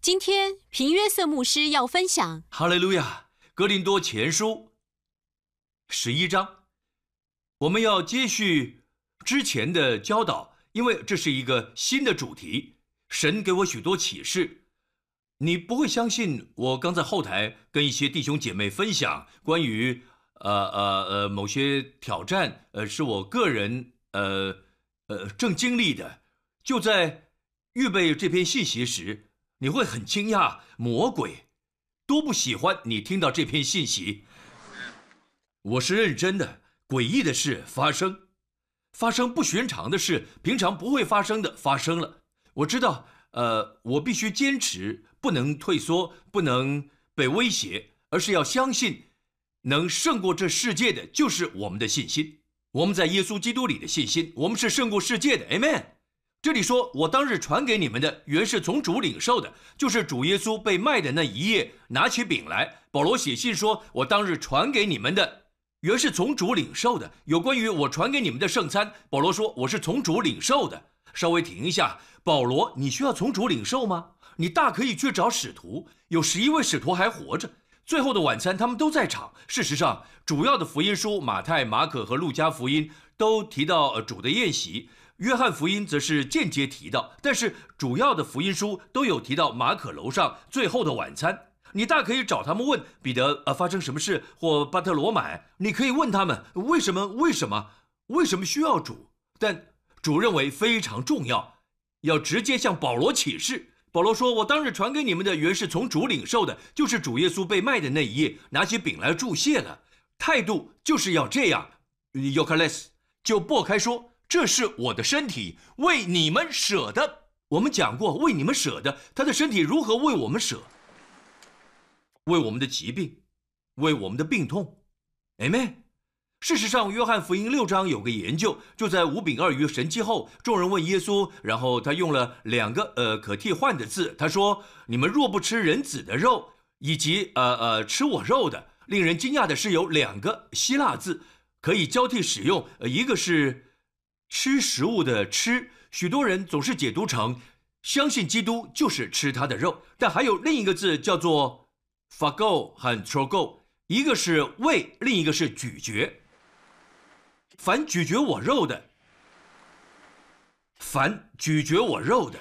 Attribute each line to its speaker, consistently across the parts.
Speaker 1: 今天平约瑟牧师要分享《
Speaker 2: 哈利路亚》格林多前书十一章，我们要接续之前的教导，因为这是一个新的主题。神给我许多启示，你不会相信。我刚在后台跟一些弟兄姐妹分享关于呃呃呃某些挑战，呃，是我个人呃呃正经历的。就在预备这篇信息时，你会很惊讶，魔鬼多不喜欢你听到这篇信息。我是认真的，诡异的事发生，发生不寻常的事，平常不会发生的发生了。我知道，呃，我必须坚持，不能退缩，不能被威胁，而是要相信，能胜过这世界的就是我们的信心。我们在耶稣基督里的信心，我们是胜过世界的。Amen。这里说，我当日传给你们的，原是从主领受的，就是主耶稣被卖的那一夜，拿起饼来。保罗写信说，我当日传给你们的，原是从主领受的。有关于我传给你们的圣餐，保罗说，我是从主领受的。稍微停一下，保罗，你需要从主领受吗？你大可以去找使徒，有十一位使徒还活着。最后的晚餐，他们都在场。事实上，主要的福音书马太、马可和路加福音都提到主的宴席，约翰福音则是间接提到。但是主要的福音书都有提到马可楼上最后的晚餐。你大可以找他们问彼得，呃，发生什么事？或巴特罗买，你可以问他们为什么？为什么？为什么需要主？但。主认为非常重要，要直接向保罗启示。保罗说：“我当日传给你们的，原是从主领受的，就是主耶稣被卖的那一夜，拿起饼来祝谢了。态度就是要这样。尤卡勒斯就擘开说：这是我的身体，为你们舍的。我们讲过，为你们舍的，他的身体如何为我们舍？为我们的疾病，为我们的病痛。Amen。”事实上，约翰福音六章有个研究，就在五饼二鱼神迹后，众人问耶稣，然后他用了两个呃可替换的字，他说：“你们若不吃人子的肉，以及呃呃吃我肉的。”令人惊讶的是，有两个希腊字可以交替使用，一个是吃食物的吃，许多人总是解读成相信基督就是吃他的肉，但还有另一个字叫做 fago 和 trogo，一个是胃，另一个是咀嚼。凡咀嚼我肉的，凡咀嚼我肉的，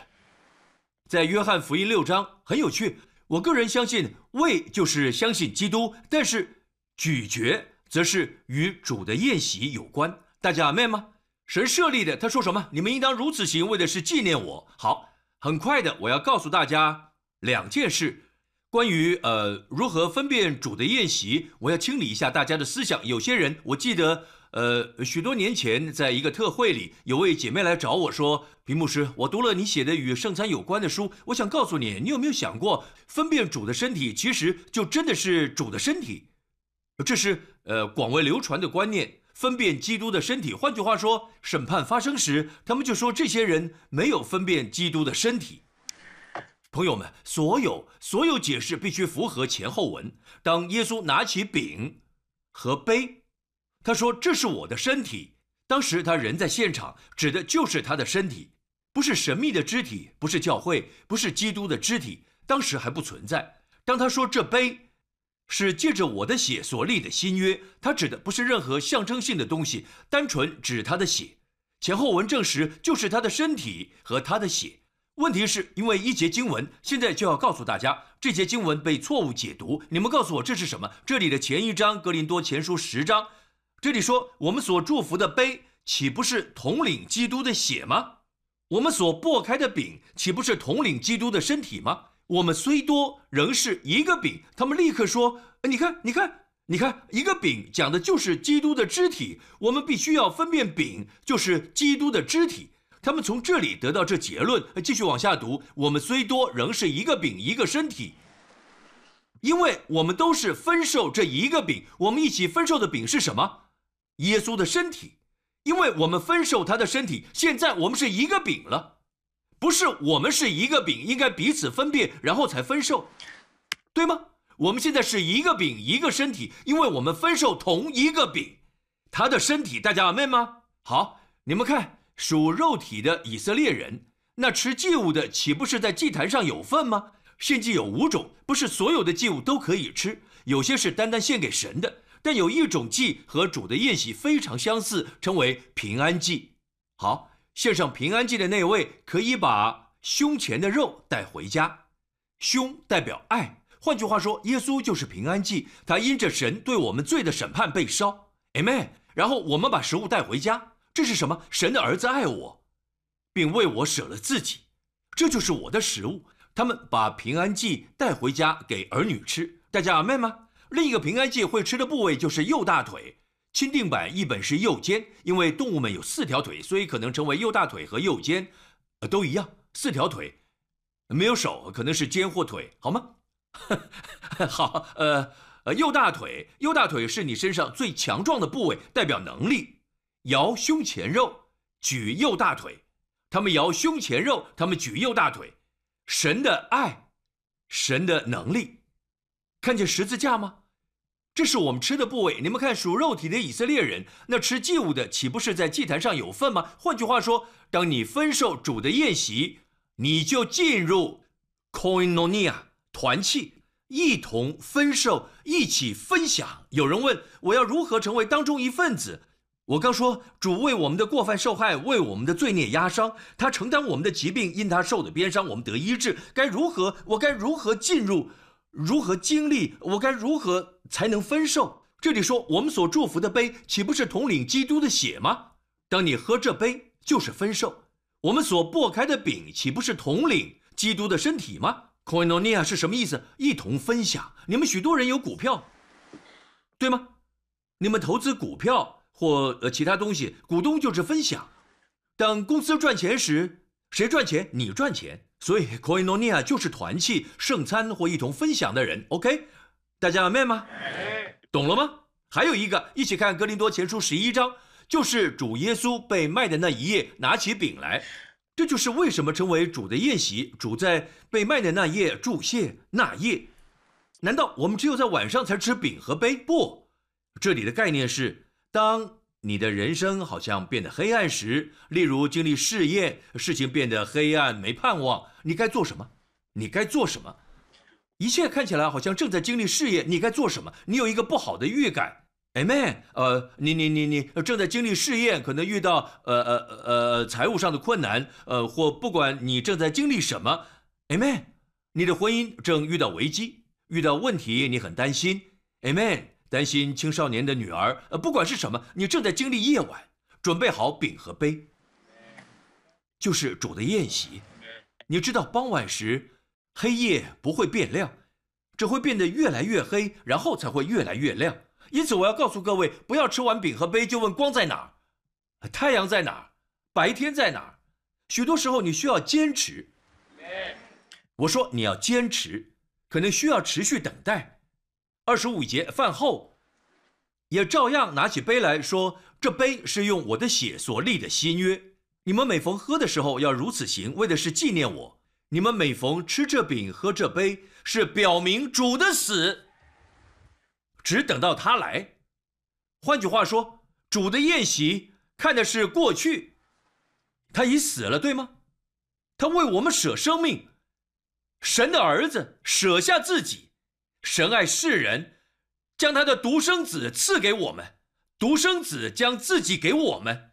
Speaker 2: 在约翰福音六章很有趣。我个人相信，胃就是相信基督，但是咀嚼则是与主的宴席有关。大家明白吗？神设立的，他说什么？你们应当如此行，为的是纪念我。好，很快的，我要告诉大家两件事，关于呃如何分辨主的宴席，我要清理一下大家的思想。有些人，我记得。呃，许多年前，在一个特会里，有位姐妹来找我说：“平牧师，我读了你写的与圣餐有关的书，我想告诉你，你有没有想过，分辨主的身体，其实就真的是主的身体？这是呃广为流传的观念，分辨基督的身体。换句话说，审判发生时，他们就说这些人没有分辨基督的身体。朋友们，所有所有解释必须符合前后文。当耶稣拿起饼和杯。他说：“这是我的身体。”当时他人在现场，指的就是他的身体，不是神秘的肢体，不是教会，不是基督的肢体，当时还不存在。当他说这杯是借着我的血所立的新约，他指的不是任何象征性的东西，单纯指他的血。前后文证实就是他的身体和他的血。问题是因为一节经文，现在就要告诉大家，这节经文被错误解读。你们告诉我这是什么？这里的前一章《格林多前书》十章。这里说，我们所祝福的杯，岂不是统领基督的血吗？我们所擘开的饼，岂不是统领基督的身体吗？我们虽多，仍是一个饼。他们立刻说：“你看，你看，你看，一个饼讲的就是基督的肢体。我们必须要分辨饼就是基督的肢体。”他们从这里得到这结论。继续往下读：我们虽多，仍是一个饼，一个身体。因为我们都是分受这一个饼，我们一起分受的饼是什么？耶稣的身体，因为我们分受他的身体，现在我们是一个饼了，不是我们是一个饼，应该彼此分辨，然后才分受，对吗？我们现在是一个饼，一个身体，因为我们分受同一个饼，他的身体，大家明白吗？好，你们看属肉体的以色列人，那吃祭物的岂不是在祭坛上有份吗？献祭有五种，不是所有的祭物都可以吃，有些是单单献给神的。但有一种祭和主的宴席非常相似，称为平安祭。好，献上平安祭的那位可以把胸前的肉带回家，胸代表爱。换句话说，耶稣就是平安祭，他因着神对我们罪的审判被烧。Amen。然后我们把食物带回家，这是什么？神的儿子爱我，并为我舍了自己，这就是我的食物。他们把平安祭带回家给儿女吃，大家阿妹吗？另一个平安祭会吃的部位就是右大腿，钦定版一本是右肩，因为动物们有四条腿，所以可能成为右大腿和右肩，呃，都一样，四条腿，没有手，可能是肩或腿，好吗？好，呃呃，右大腿，右大腿是你身上最强壮的部位，代表能力。摇胸前肉，举右大腿，他们摇胸前肉，他们举右大腿。神的爱，神的能力，看见十字架吗？这是我们吃的部位。你们看属肉体的以色列人，那吃祭物的岂不是在祭坛上有份吗？换句话说，当你分受主的宴席，你就进入 koinonia 团契，一同分受，一起分享。有人问我要如何成为当中一份子？我刚说，主为我们的过犯受害，为我们的罪孽压伤，他承担我们的疾病，因他受的鞭伤，我们得医治。该如何？我该如何进入？如何经历？我该如何才能分受？这里说，我们所祝福的杯，岂不是统领基督的血吗？当你喝这杯，就是分受。我们所擘开的饼，岂不是统领基督的身体吗？Koinonia 是什么意思？一同分享。你们许多人有股票，对吗？你们投资股票。或呃其他东西，股东就是分享。当公司赚钱时，谁赚钱？你赚钱。所以 koinonia 就是团契、圣餐或一同分享的人。OK，大家明白吗？懂了吗？还有一个，一起看《哥林多前书》十一章，就是主耶稣被卖的那一夜，拿起饼来。这就是为什么称为主的宴席。主在被卖的那夜祝谢那夜。难道我们只有在晚上才吃饼和杯？不，这里的概念是。当你的人生好像变得黑暗时，例如经历试验，事情变得黑暗没盼望，你该做什么？你该做什么？一切看起来好像正在经历试验，你该做什么？你有一个不好的预感，Amen。呃，你你你你正在经历试验，可能遇到呃呃呃财务上的困难，呃或不管你正在经历什么，Amen。你的婚姻正遇到危机，遇到问题，你很担心，Amen。担心青少年的女儿，呃，不管是什么，你正在经历夜晚，准备好饼和杯，就是主的宴席。你知道傍晚时，黑夜不会变亮，只会变得越来越黑，然后才会越来越亮。因此，我要告诉各位，不要吃完饼和杯就问光在哪儿，太阳在哪儿，白天在哪儿。许多时候你需要坚持。我说你要坚持，可能需要持续等待。二十五节饭后，也照样拿起杯来说：“这杯是用我的血所立的新约。你们每逢喝的时候要如此行，为的是纪念我。你们每逢吃这饼、喝这杯，是表明主的死，只等到他来。换句话说，主的宴席看的是过去，他已死了，对吗？他为我们舍生命，神的儿子舍下自己。”神爱世人，将他的独生子赐给我们，独生子将自己给我们。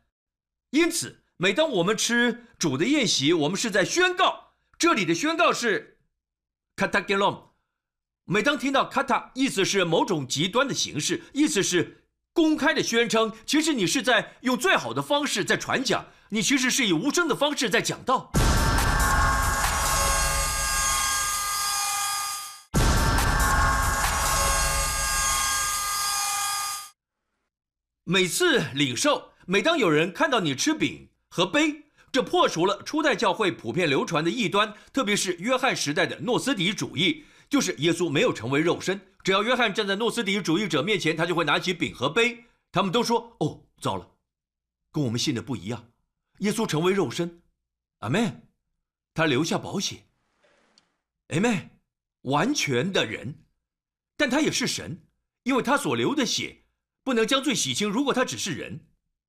Speaker 2: 因此，每当我们吃主的宴席，我们是在宣告。这里的宣告是 “kata gelom”。每当听到 “kata”，意思是某种极端的形式，意思是公开的宣称。其实你是在用最好的方式在传讲，你其实是以无声的方式在讲道。每次领受，每当有人看到你吃饼和杯，这破除了初代教会普遍流传的异端，特别是约翰时代的诺斯底主义，就是耶稣没有成为肉身。只要约翰站在诺斯底主义者面前，他就会拿起饼和杯。他们都说：“哦，糟了，跟我们信的不一样。耶稣成为肉身，阿门。他留下保险，阿门。完全的人，但他也是神，因为他所流的血。”不能将罪洗清。如果他只是人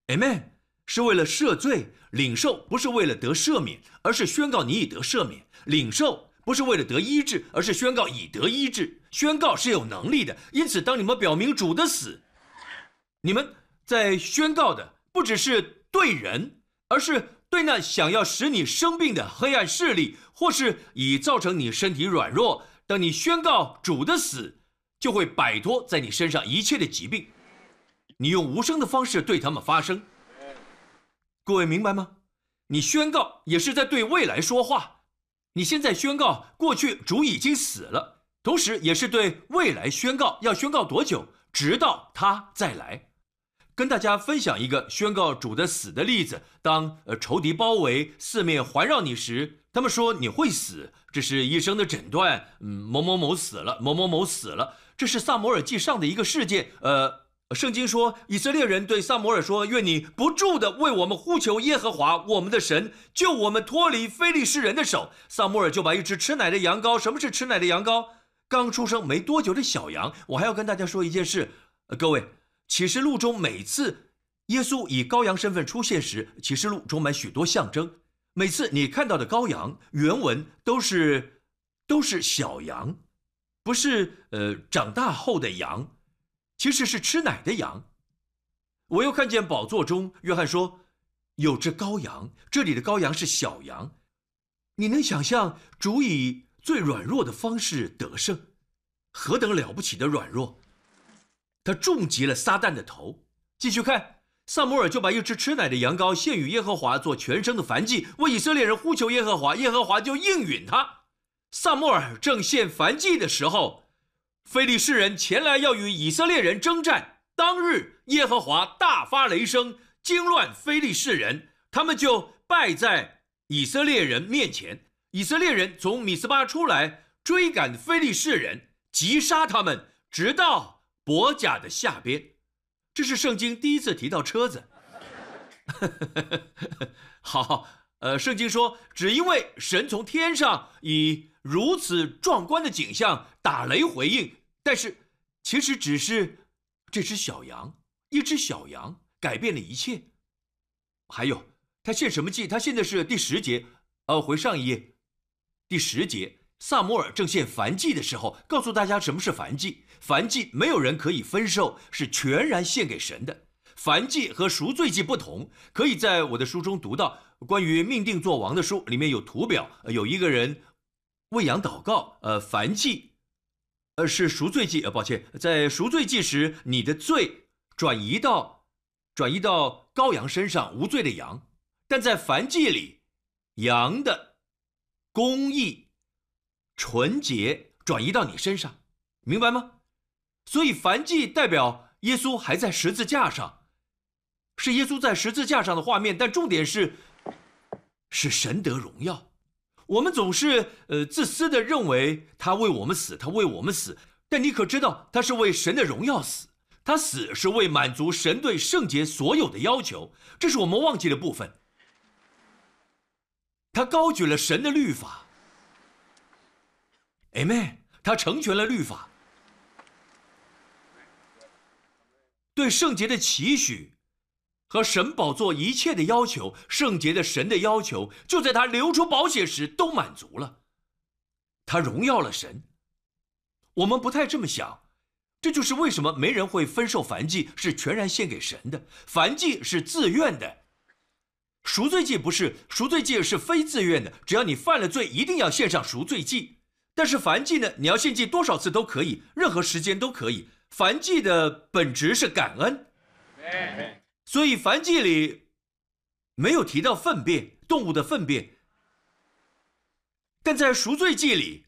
Speaker 2: ，Amen，是为了赦罪领受，不是为了得赦免，而是宣告你已得赦免。领受不是为了得医治，而是宣告已得医治。宣告是有能力的，因此当你们表明主的死，你们在宣告的不只是对人，而是对那想要使你生病的黑暗势力，或是已造成你身体软弱。当你宣告主的死，就会摆脱在你身上一切的疾病。你用无声的方式对他们发声。各位明白吗？你宣告也是在对未来说话。你现在宣告过去主已经死了，同时也是对未来宣告要宣告多久，直到他再来。跟大家分享一个宣告主的死的例子：当呃仇敌包围、四面环绕你时，他们说你会死，这是医生的诊断。嗯，某某某死了，某某某死了，这是萨摩尔记上的一个事件。呃。圣经说，以色列人对萨摩尔说：“愿你不住的为我们呼求耶和华我们的神，救我们脱离非利士人的手。”萨摩尔就把一只吃奶的羊羔，什么是吃奶的羊羔？刚出生没多久的小羊。我还要跟大家说一件事，各位，启示录中每次耶稣以羔羊身份出现时，启示录充满许多象征。每次你看到的羔羊，原文都是都是小羊，不是呃长大后的羊。其实是吃奶的羊。我又看见宝座中，约翰说，有只羔羊。这里的羔羊是小羊。你能想象主以最软弱的方式得胜，何等了不起的软弱！他重击了撒旦的头。继续看，萨摩尔就把一只吃奶的羊羔献与耶和华做全生的燔祭，为以色列人呼求耶和华，耶和华就应允他。萨摩尔正献燔祭的时候。非利士人前来要与以色列人征战，当日耶和华大发雷声，惊乱非利士人，他们就败在以色列人面前。以色列人从米斯巴出来追赶非利士人，击杀他们，直到伯甲的下边。这是圣经第一次提到车子。好，呃，圣经说，只因为神从天上以如此壮观的景象打雷回应，但是其实只是这只小羊，一只小羊改变了一切。还有他献什么祭？他献的是第十节，呃，回上一页，第十节，萨摩尔正献燔祭的时候，告诉大家什么是燔祭。燔祭没有人可以分受，是全然献给神的。燔祭和赎罪祭不同，可以在我的书中读到关于命定做王的书，里面有图表，有一个人。喂养祷告，呃，燔祭，呃，是赎罪祭，呃，抱歉，在赎罪祭时，你的罪转移到转移到羔羊身上，无罪的羊；但在燔祭里，羊的公义、纯洁转移到你身上，明白吗？所以燔祭代表耶稣还在十字架上，是耶稣在十字架上的画面，但重点是，是神得荣耀。我们总是呃自私的认为他为我们死，他为我们死，但你可知道他是为神的荣耀死？他死是为满足神对圣洁所有的要求，这是我们忘记的部分。他高举了神的律法，Amen。他成全了律法，对圣洁的期许。和神宝座一切的要求，圣洁的神的要求，就在他流出宝血时都满足了。他荣耀了神。我们不太这么想，这就是为什么没人会分受燔祭是全然献给神的。燔祭是自愿的，赎罪祭不是，赎罪祭是非自愿的。只要你犯了罪，一定要献上赎罪祭。但是燔祭呢？你要献祭多少次都可以，任何时间都可以。燔祭的本质是感恩。所以燔祭里没有提到粪便，动物的粪便，但在赎罪祭里，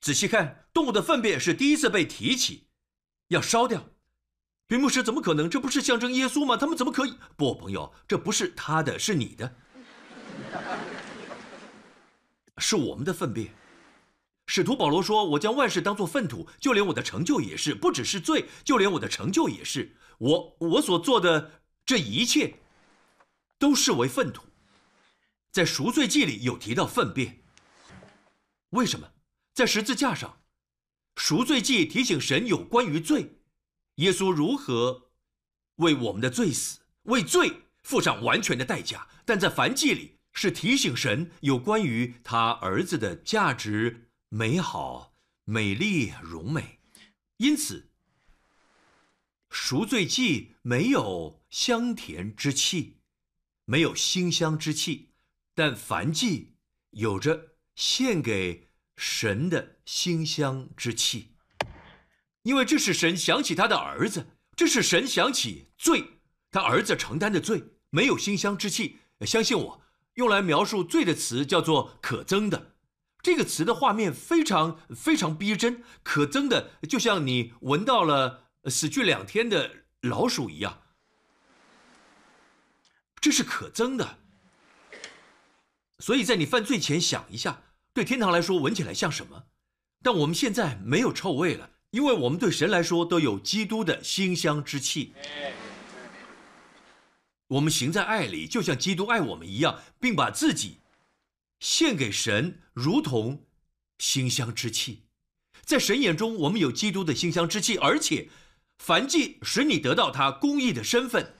Speaker 2: 仔细看，动物的粪便是第一次被提起，要烧掉。林牧师怎么可能？这不是象征耶稣吗？他们怎么可以？不，朋友，这不是他的，是你的，是我们的粪便。使徒保罗说：“我将万事当作粪土，就连我的成就也是，不只是罪，就连我的成就也是。我我所做的。”这一切都视为粪土，在赎罪记里有提到粪便。为什么？在十字架上，赎罪记提醒神有关于罪，耶稣如何为我们的罪死，为罪付上完全的代价。但在燔祭里，是提醒神有关于他儿子的价值、美好、美丽、荣美。因此，赎罪祭没有香甜之气，没有馨香之气，但燔祭有着献给神的馨香之气，因为这是神想起他的儿子，这是神想起罪，他儿子承担的罪，没有馨香之气。相信我，用来描述罪的词叫做可憎的。这个词的画面非常非常逼真，可憎的，就像你闻到了死去两天的老鼠一样。这是可憎的。所以在你犯罪前想一下，对天堂来说闻起来像什么？但我们现在没有臭味了，因为我们对神来说都有基督的馨香之气。我们行在爱里，就像基督爱我们一样，并把自己。献给神，如同馨香之气，在神眼中，我们有基督的馨香之气，而且凡祭使你得到他公义的身份。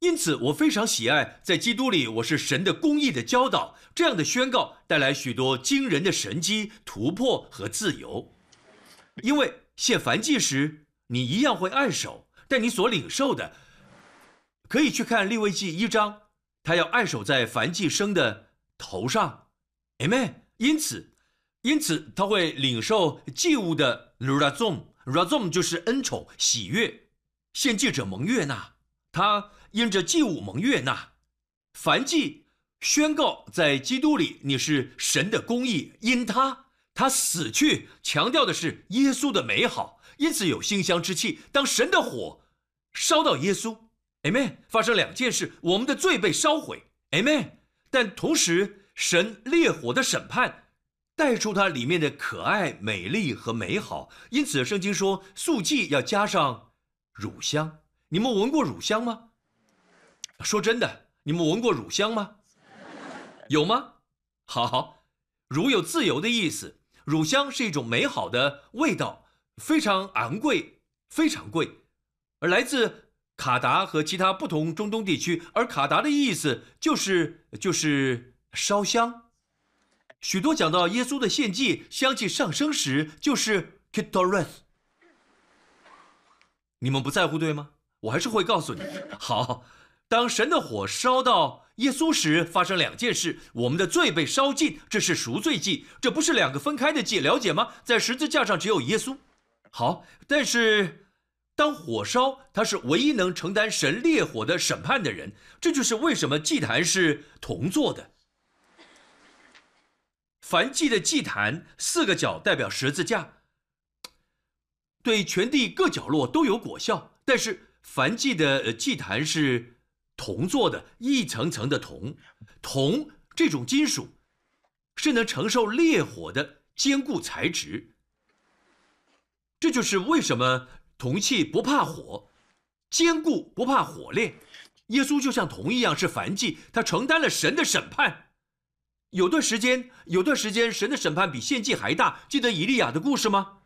Speaker 2: 因此，我非常喜爱在基督里我是神的公义的教导。这样的宣告带来许多惊人的神机突破和自由。因为献凡祭时，你一样会按手，但你所领受的，可以去看利未记一章，他要按手在凡祭生的。头上，amen。因此，因此他会领受祭物的，razom 就是恩宠、喜悦。献祭者蒙悦纳，他因着祭物蒙悦纳。凡祭宣告在基督里你是神的公义，因他他死去，强调的是耶稣的美好，因此有馨香之气。当神的火烧到耶稣，amen。发生两件事，我们的罪被烧毁，amen。但同时，神烈火的审判带出它里面的可爱、美丽和美好。因此，圣经说素祭要加上乳香。你们闻过乳香吗？说真的，你们闻过乳香吗？有吗？好，乳有自由的意思。乳香是一种美好的味道，非常昂贵，非常贵，而来自。卡达和其他不同中东地区，而卡达的意思就是就是烧香。许多讲到耶稣的献祭香气上升时，就是 k i t o r e t。你们不在乎对吗？我还是会告诉你。好，当神的火烧到耶稣时，发生两件事：我们的罪被烧尽，这是赎罪祭，这不是两个分开的祭，了解吗？在十字架上只有耶稣。好，但是。当火烧，他是唯一能承担神烈火的审判的人。这就是为什么祭坛是铜做的。梵祭的祭坛四个角代表十字架，对全地各角落都有果效。但是梵祭的祭坛是铜做的，一层层的铜。铜这种金属是能承受烈火的坚固材质。这就是为什么。铜器不怕火，坚固不怕火炼。耶稣就像铜一样是凡祭，他承担了神的审判。有段时间，有段时间，神的审判比献祭还大。记得以利亚的故事吗？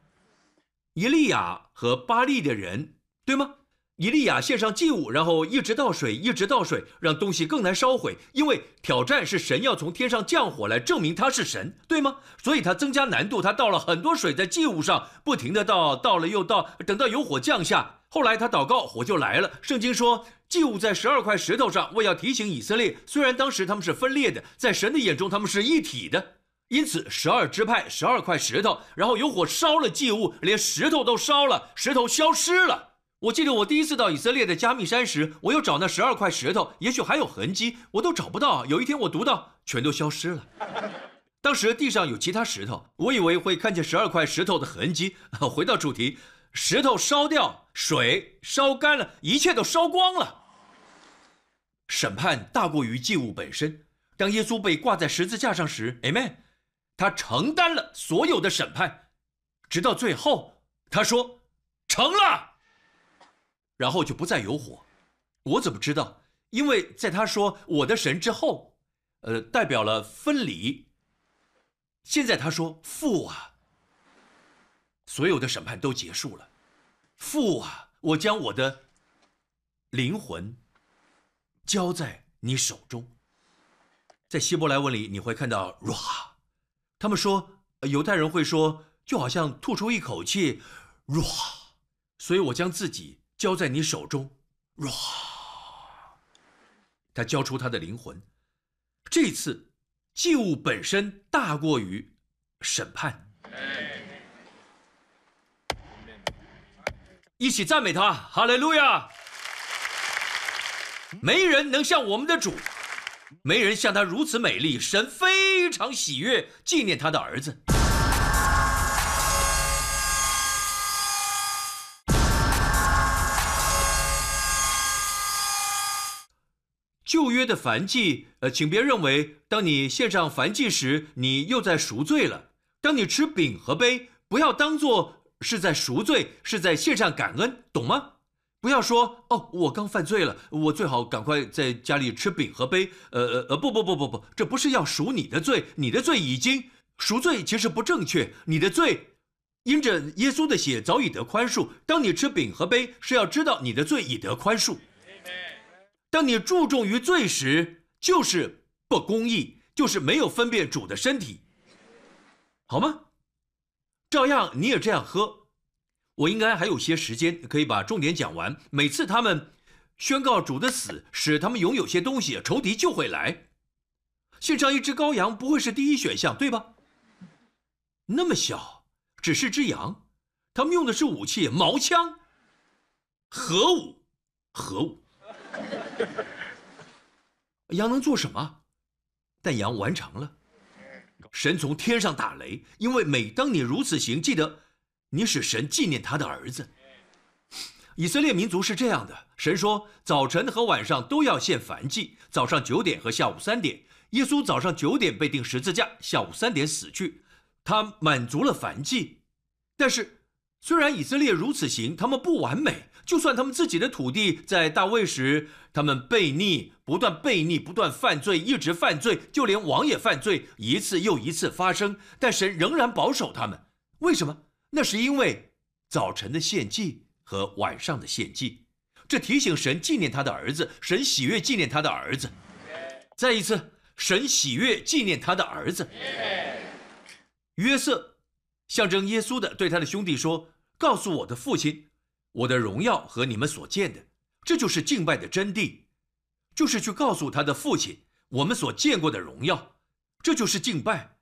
Speaker 2: 以利亚和巴利的人，对吗？以利亚献上祭物，然后一直倒水，一直倒水，让东西更难烧毁。因为挑战是神要从天上降火来证明他是神，对吗？所以他增加难度，他倒了很多水在祭物上，不停的倒，倒了又倒，等到有火降下。后来他祷告，火就来了。圣经说，祭物在十二块石头上，为要提醒以色列，虽然当时他们是分裂的，在神的眼中他们是一体的。因此，十二支派，十二块石头，然后有火烧了祭物，连石头都烧了，石头消失了。我记得我第一次到以色列的加密山时，我又找那十二块石头，也许还有痕迹，我都找不到。有一天我读到，全都消失了。当时地上有其他石头，我以为会看见十二块石头的痕迹。回到主题，石头烧掉，水烧干了，一切都烧光了。审判大过于祭物本身。当耶稣被挂在十字架上时，Amen，他承担了所有的审判，直到最后，他说成了。然后就不再有火，我怎么知道？因为在他说“我的神”之后，呃，代表了分离。现在他说“父啊”，所有的审判都结束了。父啊，我将我的灵魂交在你手中。在希伯来文里你会看到 r a 他们说犹太人会说，就好像吐出一口气 r a 所以我将自己交在你手中 r a。他交出他的灵魂。这次祭物本身大过于审判。一起赞美他，哈利路亚！没人能像我们的主，没人像他如此美丽。神非常喜悦纪念他的儿子。旧约的燔祭，呃，请别认为，当你献上燔祭时，你又在赎罪了。当你吃饼和杯，不要当做是在赎罪，是在献上感恩，懂吗？不要说哦，我刚犯罪了，我最好赶快在家里吃饼和杯。呃呃呃，不不不不不，这不是要赎你的罪，你的罪已经赎罪，其实不正确。你的罪因着耶稣的血早已得宽恕。当你吃饼和杯，是要知道你的罪已得宽恕。当你注重于罪时，就是不公义，就是没有分辨主的身体，好吗？照样你也这样喝，我应该还有些时间可以把重点讲完。每次他们宣告主的死，使他们拥有些东西，仇敌就会来。献上一只羔羊不会是第一选项，对吧？那么小，只是只羊，他们用的是武器，矛枪，核武，核武。羊能做什么？但羊完成了。神从天上打雷，因为每当你如此行，记得你使神纪念他的儿子。以色列民族是这样的：神说早晨和晚上都要献燔祭，早上九点和下午三点。耶稣早上九点被钉十字架，下午三点死去，他满足了燔祭。但是虽然以色列如此行，他们不完美。就算他们自己的土地在大卫时，他们悖逆，不断悖逆，不断犯罪，一直犯罪，就连王也犯罪，一次又一次发生。但神仍然保守他们，为什么？那是因为早晨的献祭和晚上的献祭，这提醒神纪念他的儿子，神喜悦纪念他的儿子。再一次，神喜悦纪念他的儿子。约瑟象征耶稣的，对他的兄弟说：“告诉我的父亲。”我的荣耀和你们所见的，这就是敬拜的真谛，就是去告诉他的父亲我们所见过的荣耀，这就是敬拜。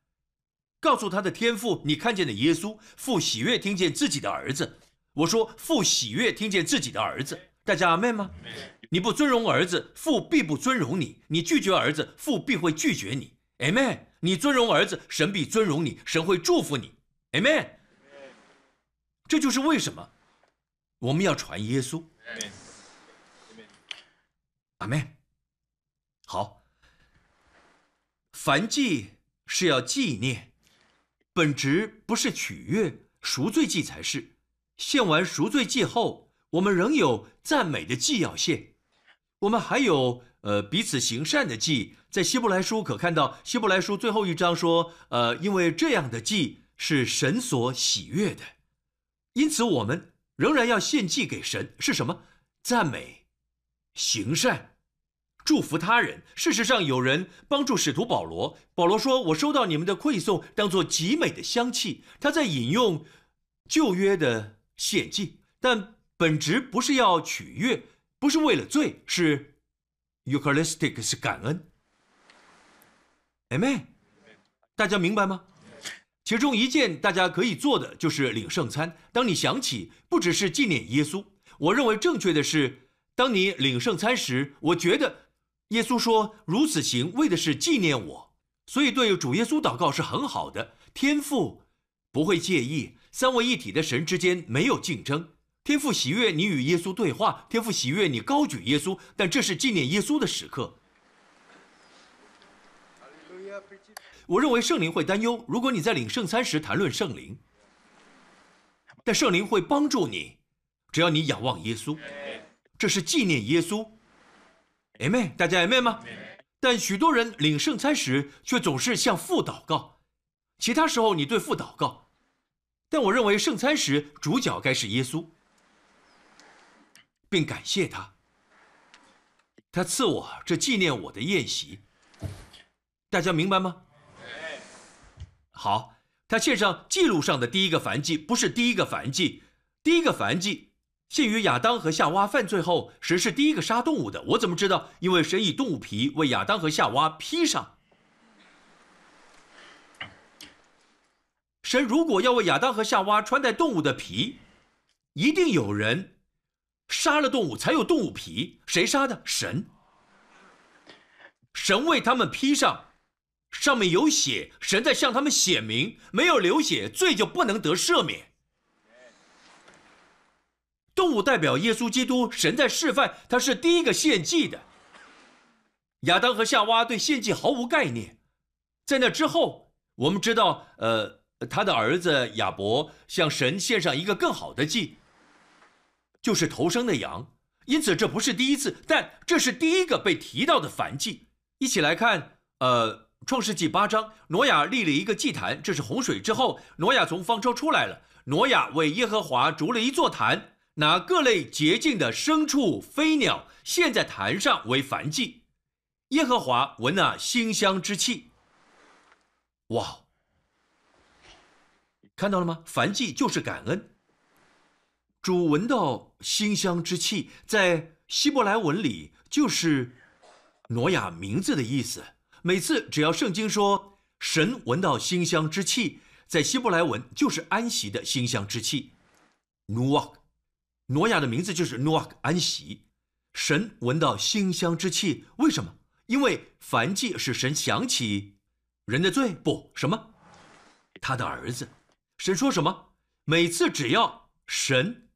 Speaker 2: 告诉他的天父，你看见的耶稣，父喜悦听见自己的儿子。我说父喜悦听见自己的儿子，大家阿妹吗？你不尊荣儿子，父必不尊荣你；你拒绝儿子，父必会拒绝你。阿妹，你尊荣儿子，神必尊荣你，神会祝福你。阿妹，这就是为什么。我们要传耶稣，阿门。好，凡祭是要纪念，本质不是取悦，赎罪祭才是。献完赎罪祭后，我们仍有赞美的祭要献，我们还有呃彼此行善的祭。在希伯来书可看到，希伯来书最后一章说，呃，因为这样的祭是神所喜悦的，因此我们。仍然要献祭给神是什么？赞美、行善、祝福他人。事实上，有人帮助使徒保罗。保罗说：“我收到你们的馈送，当做极美的香气。”他在引用旧约的献祭，但本质不是要取悦，不是为了罪，是 Eucharistic，是感恩。Amen，大家明白吗？其中一件大家可以做的就是领圣餐。当你想起，不只是纪念耶稣，我认为正确的是，当你领圣餐时，我觉得耶稣说如此行，为的是纪念我。所以对主耶稣祷告是很好的。天父不会介意，三位一体的神之间没有竞争。天父喜悦你与耶稣对话，天父喜悦你高举耶稣，但这是纪念耶稣的时刻。我认为圣灵会担忧，如果你在领圣餐时谈论圣灵，但圣灵会帮助你，只要你仰望耶稣，这是纪念耶稣。Amen，大家 Amen 吗？但许多人领圣餐时却总是向父祷告，其他时候你对父祷告，但我认为圣餐时主角该是耶稣，并感谢他，他赐我这纪念我的宴席。大家明白吗？好，他献上记录上的第一个凡祭，不是第一个凡祭。第一个凡祭限于亚当和夏娃犯罪后，神是第一个杀动物的。我怎么知道？因为神以动物皮为亚当和夏娃披上。神如果要为亚当和夏娃穿戴动物的皮，一定有人杀了动物才有动物皮。谁杀的？神。神为他们披上。上面有血，神在向他们显明，没有流血，罪就不能得赦免。动物代表耶稣基督，神在示范他是第一个献祭的。亚当和夏娃对献祭毫无概念，在那之后，我们知道，呃，他的儿子亚伯向神献上一个更好的祭，就是头生的羊。因此，这不是第一次，但这是第一个被提到的燔祭。一起来看，呃。创世纪八章，挪亚立了一个祭坛，这是洪水之后，挪亚从方舟出来了。挪亚为耶和华筑了一座坛，拿各类洁净的牲畜、飞鸟献在坛上为燔祭。耶和华闻那馨香之气，哇！看到了吗？燔祭就是感恩。主闻到馨香之气，在希伯来文里就是挪亚名字的意思。每次只要圣经说神闻到馨香之气，在希伯来文就是安息的馨香之气。努瓦，挪亚的名字就是努瓦安息。神闻到馨香之气，为什么？因为凡祭是神想起人的罪，不什么？他的儿子。神说什么？每次只要神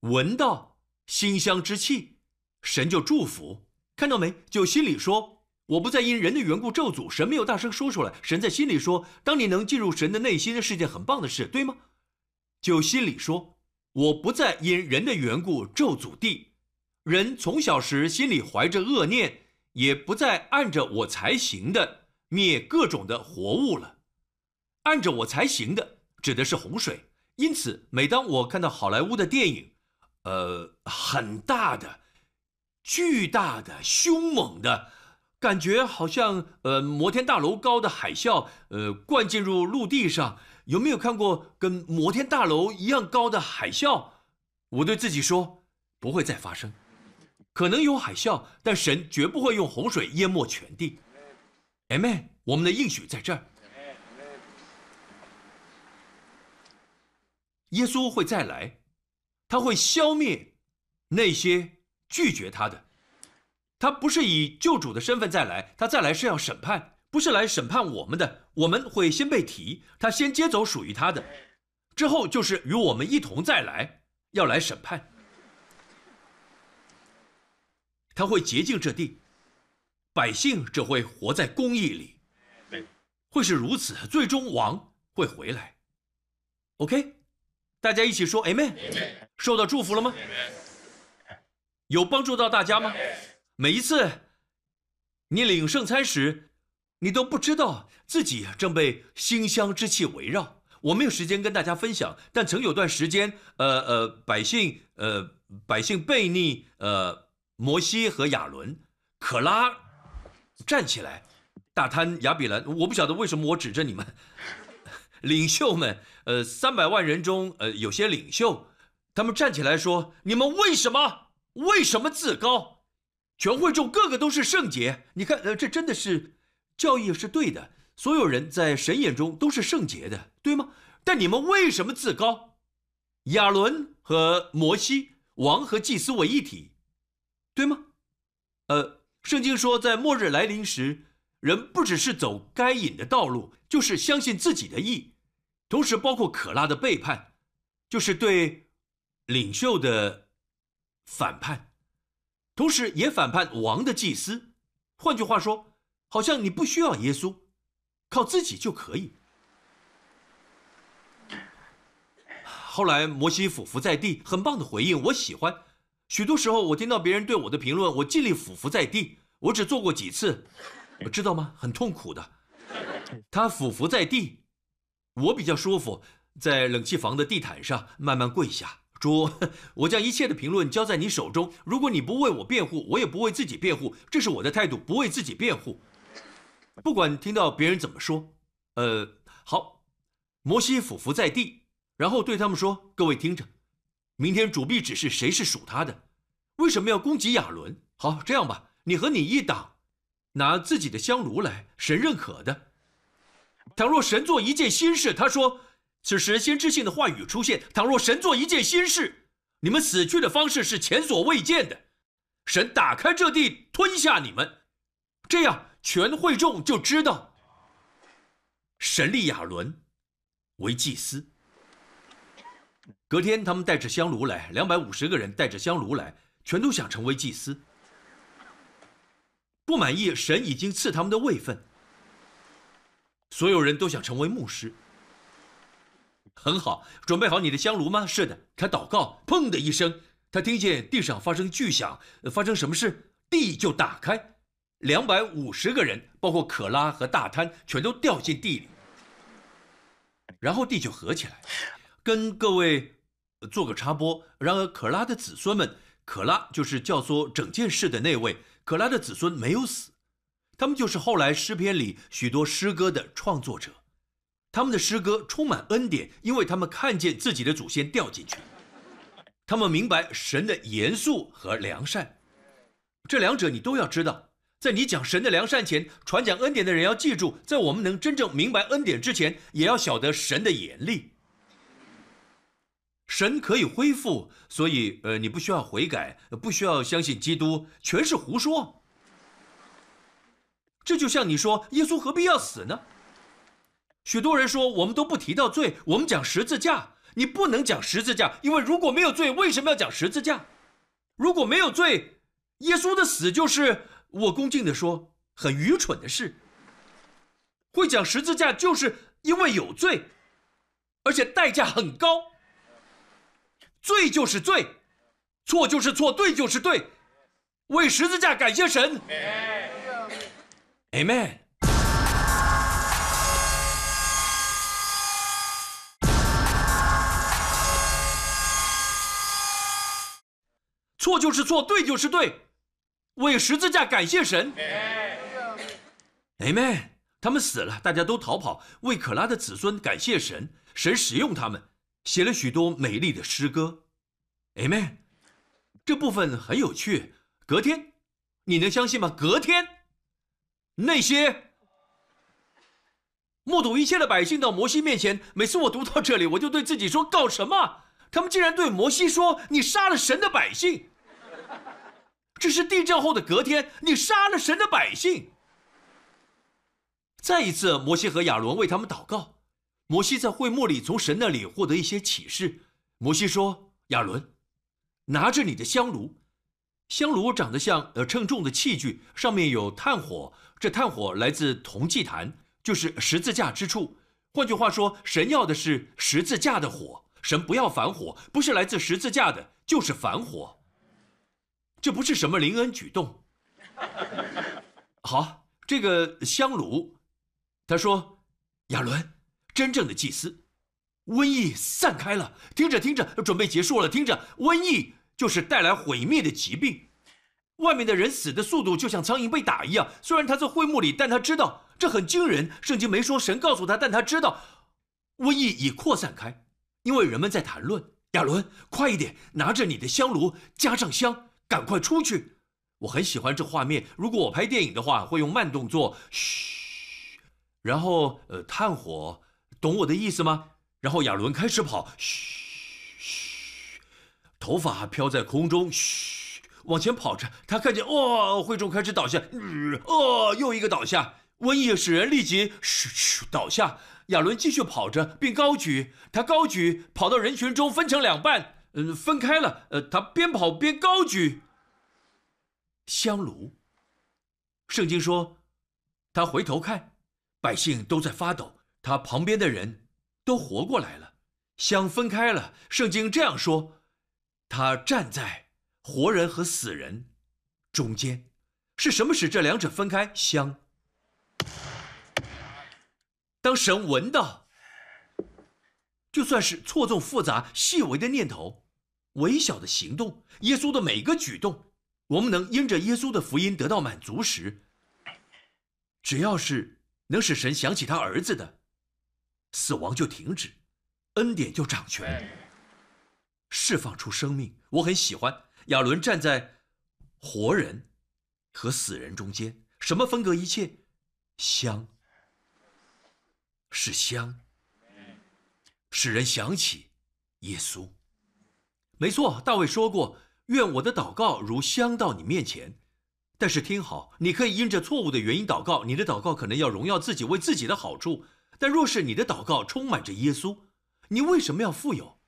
Speaker 2: 闻到馨香之气，神就祝福。看到没？就心里说。我不再因人的缘故咒诅神，没有大声说出来。神在心里说：“当你能进入神的内心，是件很棒的事，对吗？”就心里说：“我不再因人的缘故咒诅地。人从小时心里怀着恶念，也不再按着我才行的灭各种的活物了。按着我才行的，指的是洪水。因此，每当我看到好莱坞的电影，呃，很大的、巨大的、凶猛的。”感觉好像，呃，摩天大楼高的海啸，呃，灌进入陆地上。有没有看过跟摩天大楼一样高的海啸？我对自己说，不会再发生。可能有海啸，但神绝不会用洪水淹没全地。Amen。我们的应许在这儿。耶稣会再来，他会消灭那些拒绝他的。他不是以救主的身份再来，他再来是要审判，不是来审判我们的。我们会先被提，他先接走属于他的，之后就是与我们一同再来，要来审判。他会洁净这地，百姓只会活在公义里，会是如此。最终王会回来。OK，大家一起说 Amen。受到祝福了吗？有帮助到大家吗？每一次，你领圣餐时，你都不知道自己正被馨香之气围绕。我没有时间跟大家分享，但曾有段时间，呃呃，百姓，呃，百姓悖逆，呃，摩西和亚伦，可拉站起来，大贪亚比兰。我不晓得为什么我指着你们，领袖们，呃，三百万人中，呃，有些领袖，他们站起来说：“你们为什么？为什么自高？”全会众个个都是圣洁，你看，呃，这真的是教义是对的。所有人在神眼中都是圣洁的，对吗？但你们为什么自高？亚伦和摩西，王和祭司为一体，对吗？呃，圣经说，在末日来临时，人不只是走该隐的道路，就是相信自己的义，同时包括可拉的背叛，就是对领袖的反叛。同时也反叛王的祭司，换句话说，好像你不需要耶稣，靠自己就可以。后来摩西俯伏在地，很棒的回应，我喜欢。许多时候我听到别人对我的评论，我尽力俯伏在地。我只做过几次，知道吗？很痛苦的。他俯伏在地，我比较舒服，在冷气房的地毯上慢慢跪下。主，我将一切的评论交在你手中。如果你不为我辩护，我也不为自己辩护。这是我的态度，不为自己辩护。不管听到别人怎么说，呃，好，摩西俯伏在地，然后对他们说：“各位听着，明天主必指示谁是属他的，为什么要攻击亚伦？好，这样吧，你和你一党，拿自己的香炉来，神认可的。倘若神做一件新事，他说，此时先知性的话语出现。倘若神做一件新事，你们死去的方式是前所未见的，神打开这地吞下你们，这样。”全会众就知道，神立亚伦为祭司。隔天，他们带着香炉来，两百五十个人带着香炉来，全都想成为祭司。不满意神已经赐他们的位分，所有人都想成为牧师。很好，准备好你的香炉吗？是的。他祷告，砰的一声，他听见地上发生巨响。发生什么事？地就打开。两百五十个人，包括可拉和大滩，全都掉进地里，然后地就合起来。跟各位做个插播，然而可拉的子孙们，可拉就是教唆整件事的那位，可拉的子孙没有死，他们就是后来诗篇里许多诗歌的创作者，他们的诗歌充满恩典，因为他们看见自己的祖先掉进去，他们明白神的严肃和良善，这两者你都要知道。在你讲神的良善前，传讲恩典的人要记住，在我们能真正明白恩典之前，也要晓得神的严厉。神可以恢复，所以呃，你不需要悔改，不需要相信基督，全是胡说。这就像你说耶稣何必要死呢？许多人说我们都不提到罪，我们讲十字架，你不能讲十字架，因为如果没有罪，为什么要讲十字架？如果没有罪，耶稣的死就是。我恭敬的说，很愚蠢的事。会讲十字架，就是因为有罪，而且代价很高。罪就是罪，错就是错，对就是对。为十字架感谢神。Amen。错就是错，对就是对。为十字架感谢神，Amen。他们死了，大家都逃跑。为可拉的子孙感谢神，神使用他们，写了许多美丽的诗歌，Amen。这部分很有趣。隔天，你能相信吗？隔天，那些目睹一切的百姓到摩西面前，每次我读到这里，我就对自己说：搞什么？他们竟然对摩西说：“你杀了神的百姓。”这是地震后的隔天，你杀了神的百姓。再一次，摩西和亚伦为他们祷告。摩西在会幕里从神那里获得一些启示。摩西说：“亚伦，拿着你的香炉，香炉长得像呃称重的器具，上面有炭火。这炭火来自铜祭坛，就是十字架之处。换句话说，神要的是十字架的火。神不要反火，不是来自十字架的，就是反火。”这不是什么灵恩举动。好，这个香炉，他说：“亚伦，真正的祭司，瘟疫散开了。听着听着，准备结束了。听着，瘟疫就是带来毁灭的疾病，外面的人死的速度就像苍蝇被打一样。虽然他在会幕里，但他知道这很惊人。圣经没说，神告诉他，但他知道瘟疫已扩散开，因为人们在谈论。亚伦，快一点，拿着你的香炉，加上香。”赶快出去！我很喜欢这画面。如果我拍电影的话，会用慢动作，嘘，然后呃，炭火，懂我的意思吗？然后亚伦开始跑，嘘嘘，头发飘在空中，嘘，往前跑着。他看见，哦，会众开始倒下，嗯哦，又一个倒下。瘟疫使人立即嘘嘘倒下。亚伦继续跑着，并高举，他高举，跑到人群中，分成两半。嗯，分开了。呃，他边跑边高举香炉。圣经说，他回头看，百姓都在发抖，他旁边的人都活过来了。香分开了。圣经这样说，他站在活人和死人中间。是什么使这两者分开？香。当神闻到。就算是错综复杂、细微的念头，微小的行动，耶稣的每个举动，我们能因着耶稣的福音得到满足时，只要是能使神想起他儿子的，死亡就停止，恩典就掌权，释放出生命。我很喜欢亚伦站在活人和死人中间，什么分隔一切？香，是香，使人想起耶稣。没错，大卫说过：“愿我的祷告如香到你面前。”但是听好，你可以因着错误的原因祷告，你的祷告可能要荣耀自己，为自己的好处。但若是你的祷告充满着耶稣，你为什么要富有？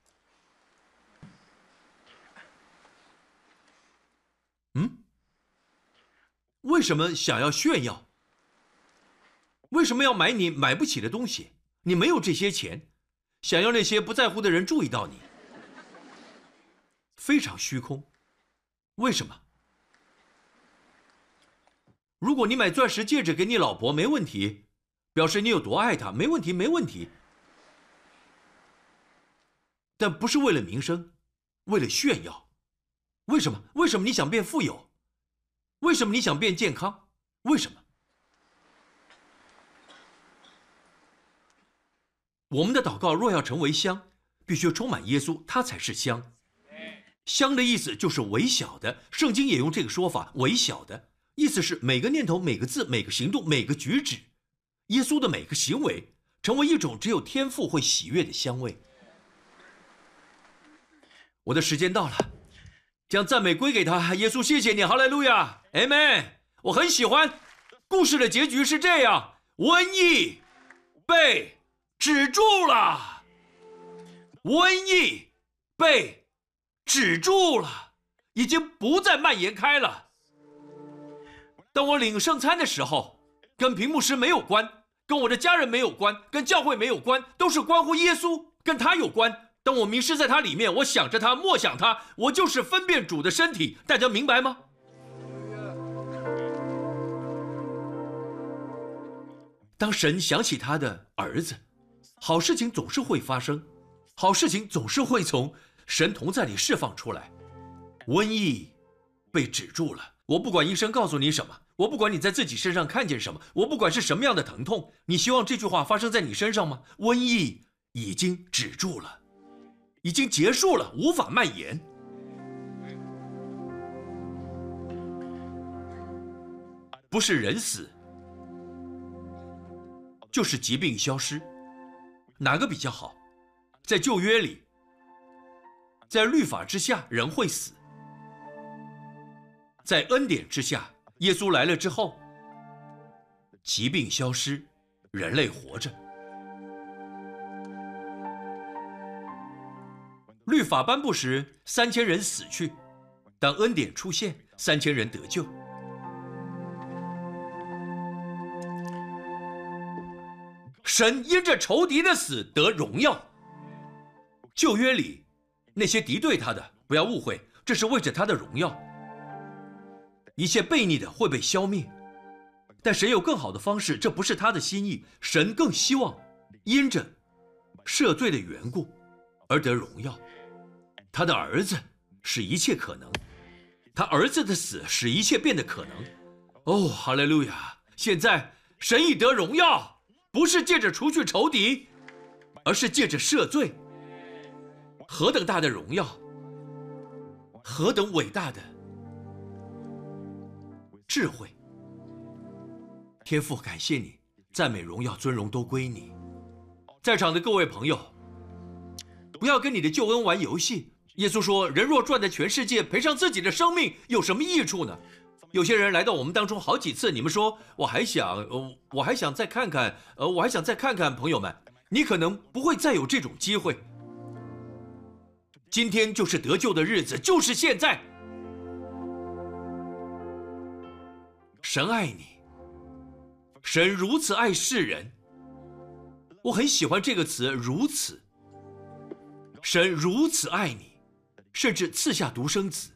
Speaker 2: 嗯？为什么想要炫耀？为什么要买你买不起的东西？你没有这些钱，想要那些不在乎的人注意到你，非常虚空。为什么？如果你买钻石戒指给你老婆没问题，表示你有多爱她，没问题，没问题。但不是为了名声，为了炫耀。为什么？为什么你想变富有？为什么你想变健康？为什么？我们的祷告若要成为香，必须充满耶稣，他才是香。香的意思就是微小的，圣经也用这个说法，微小的。意思是每个念头、每个字、每个行动、每个举止，耶稣的每个行为，成为一种只有天赋会喜悦的香味。我的时间到了，将赞美归给他。耶稣，谢谢你，哈利路亚，Amen。我很喜欢，故事的结局是这样：瘟疫被止住了，瘟疫被止住了，已经不再蔓延开了。当我领圣餐的时候，跟屏幕师没有关，跟我的家人没有关，跟教会没有关，都是关乎耶稣，跟他有关。当我迷失在他里面，我想着他，默想他，我就是分辨主的身体。大家明白吗？当神想起他的儿子，好事情总是会发生，好事情总是会从神童在里释放出来。瘟疫被止住了。我不管医生告诉你什么，我不管你在自己身上看见什么，我不管是什么样的疼痛，你希望这句话发生在你身上吗？瘟疫已经止住了，已经结束了，无法蔓延。不是人死，就是疾病消失，哪个比较好？在旧约里，在律法之下，人会死。在恩典之下，耶稣来了之后，疾病消失，人类活着。律法颁布时，三千人死去；当恩典出现，三千人得救。神因着仇敌的死得荣耀。旧约里那些敌对他的，不要误会，这是为着他的荣耀。一切悖逆的会被消灭，但神有更好的方式，这不是他的心意。神更希望因着赦罪的缘故而得荣耀。他的儿子使一切可能，他儿子的死使一切变得可能。哦，哈利路亚！现在神已得荣耀，不是借着除去仇敌，而是借着赦罪。何等大的荣耀！何等伟大的！智慧，天父，感谢你，赞美、荣耀、尊荣都归你。在场的各位朋友，不要跟你的救恩玩游戏。耶稣说：“人若赚得全世界，赔上自己的生命，有什么益处呢？”有些人来到我们当中好几次，你们说我还想，我还想再看看，呃，我还想再看看。朋友们，你可能不会再有这种机会。今天就是得救的日子，就是现在。神爱你，神如此爱世人，我很喜欢这个词“如此”。神如此爱你，甚至赐下独生子。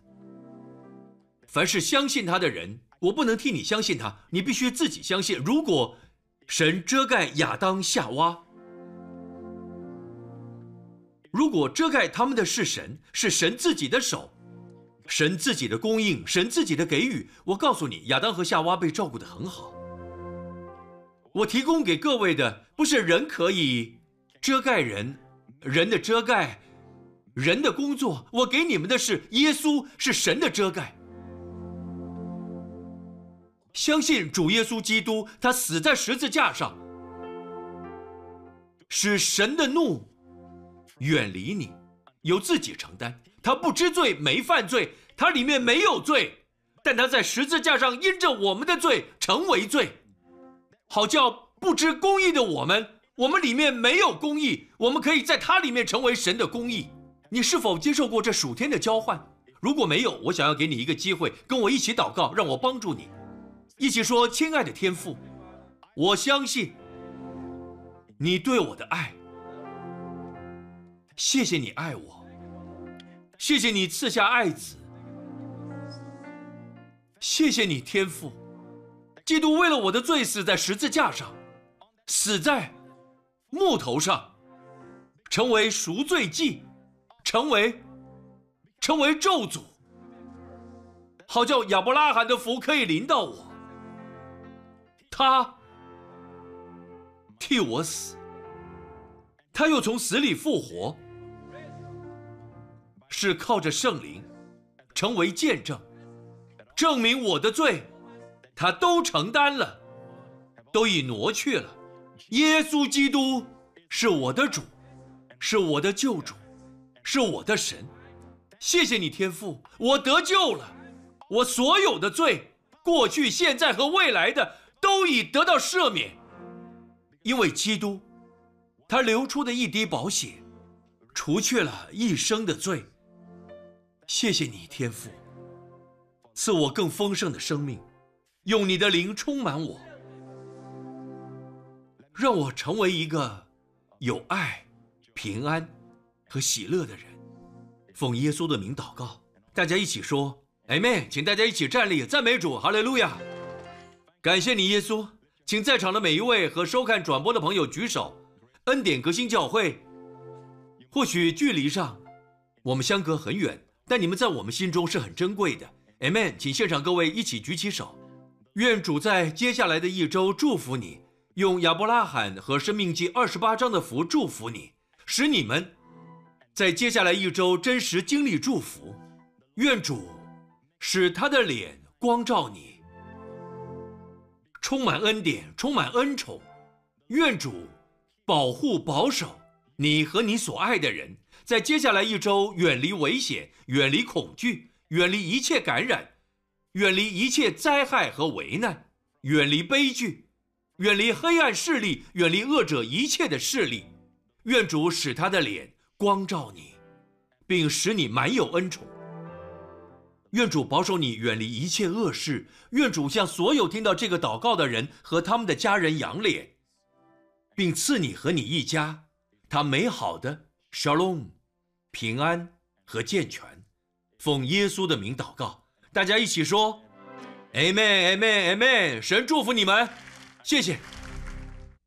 Speaker 2: 凡是相信他的人，我不能替你相信他，你必须自己相信。如果神遮盖亚当夏娃，如果遮盖他们的是神，是神自己的手。神自己的供应，神自己的给予。我告诉你，亚当和夏娃被照顾得很好。我提供给各位的不是人可以遮盖人，人的遮盖，人的工作。我给你们的是耶稣，是神的遮盖。相信主耶稣基督，他死在十字架上，使神的怒远离你，由自己承担。他不知罪，没犯罪，他里面没有罪，但他在十字架上因着我们的罪成为罪，好叫不知公义的我们，我们里面没有公义，我们可以在他里面成为神的公义。你是否接受过这属天的交换？如果没有，我想要给你一个机会，跟我一起祷告，让我帮助你。一起说：“亲爱的天父，我相信你对我的爱。谢谢你爱我，谢谢你赐下爱子，谢谢你天父，基督为了我的罪死在十字架上，死在木头上，成为赎罪祭，成为成为咒诅，好叫亚伯拉罕的福可以临到我。”他替我死，他又从死里复活，是靠着圣灵成为见证，证明我的罪，他都承担了，都已挪去了。耶稣基督是我的主，是我的救主，是我的神。谢谢你天父，我得救了，我所有的罪，过去、现在和未来的。都已得到赦免，因为基督，他流出的一滴宝血，除去了一生的罪。谢谢你，天父，赐我更丰盛的生命，用你的灵充满我，让我成为一个有爱、平安和喜乐的人。奉耶稣的名祷告，大家一起说：“Amen！” 请大家一起站立，赞美主，哈利路亚。感谢你，耶稣，请在场的每一位和收看转播的朋友举手。恩典革新教会，或许距离上我们相隔很远，但你们在我们心中是很珍贵的。Amen！请现场各位一起举起手。愿主在接下来的一周祝福你，用亚伯拉罕和生命记二十八章的福祝福你，使你们在接下来一周真实经历祝福。愿主使他的脸光照你。充满恩典，充满恩宠，愿主保护保守你和你所爱的人，在接下来一周远离危险，远离恐惧，远离一切感染，远离一切灾害和危难，远离悲剧，远离黑暗势力，远离恶者一切的势力。愿主使他的脸光照你，并使你满有恩宠。愿主保守你远离一切恶事。愿主向所有听到这个祷告的人和他们的家人扬脸，并赐你和你一家他美好的 shalom 平安和健全。奉耶稣的名祷告，大家一起说：Amen，Amen，Amen。神祝福你们，谢谢。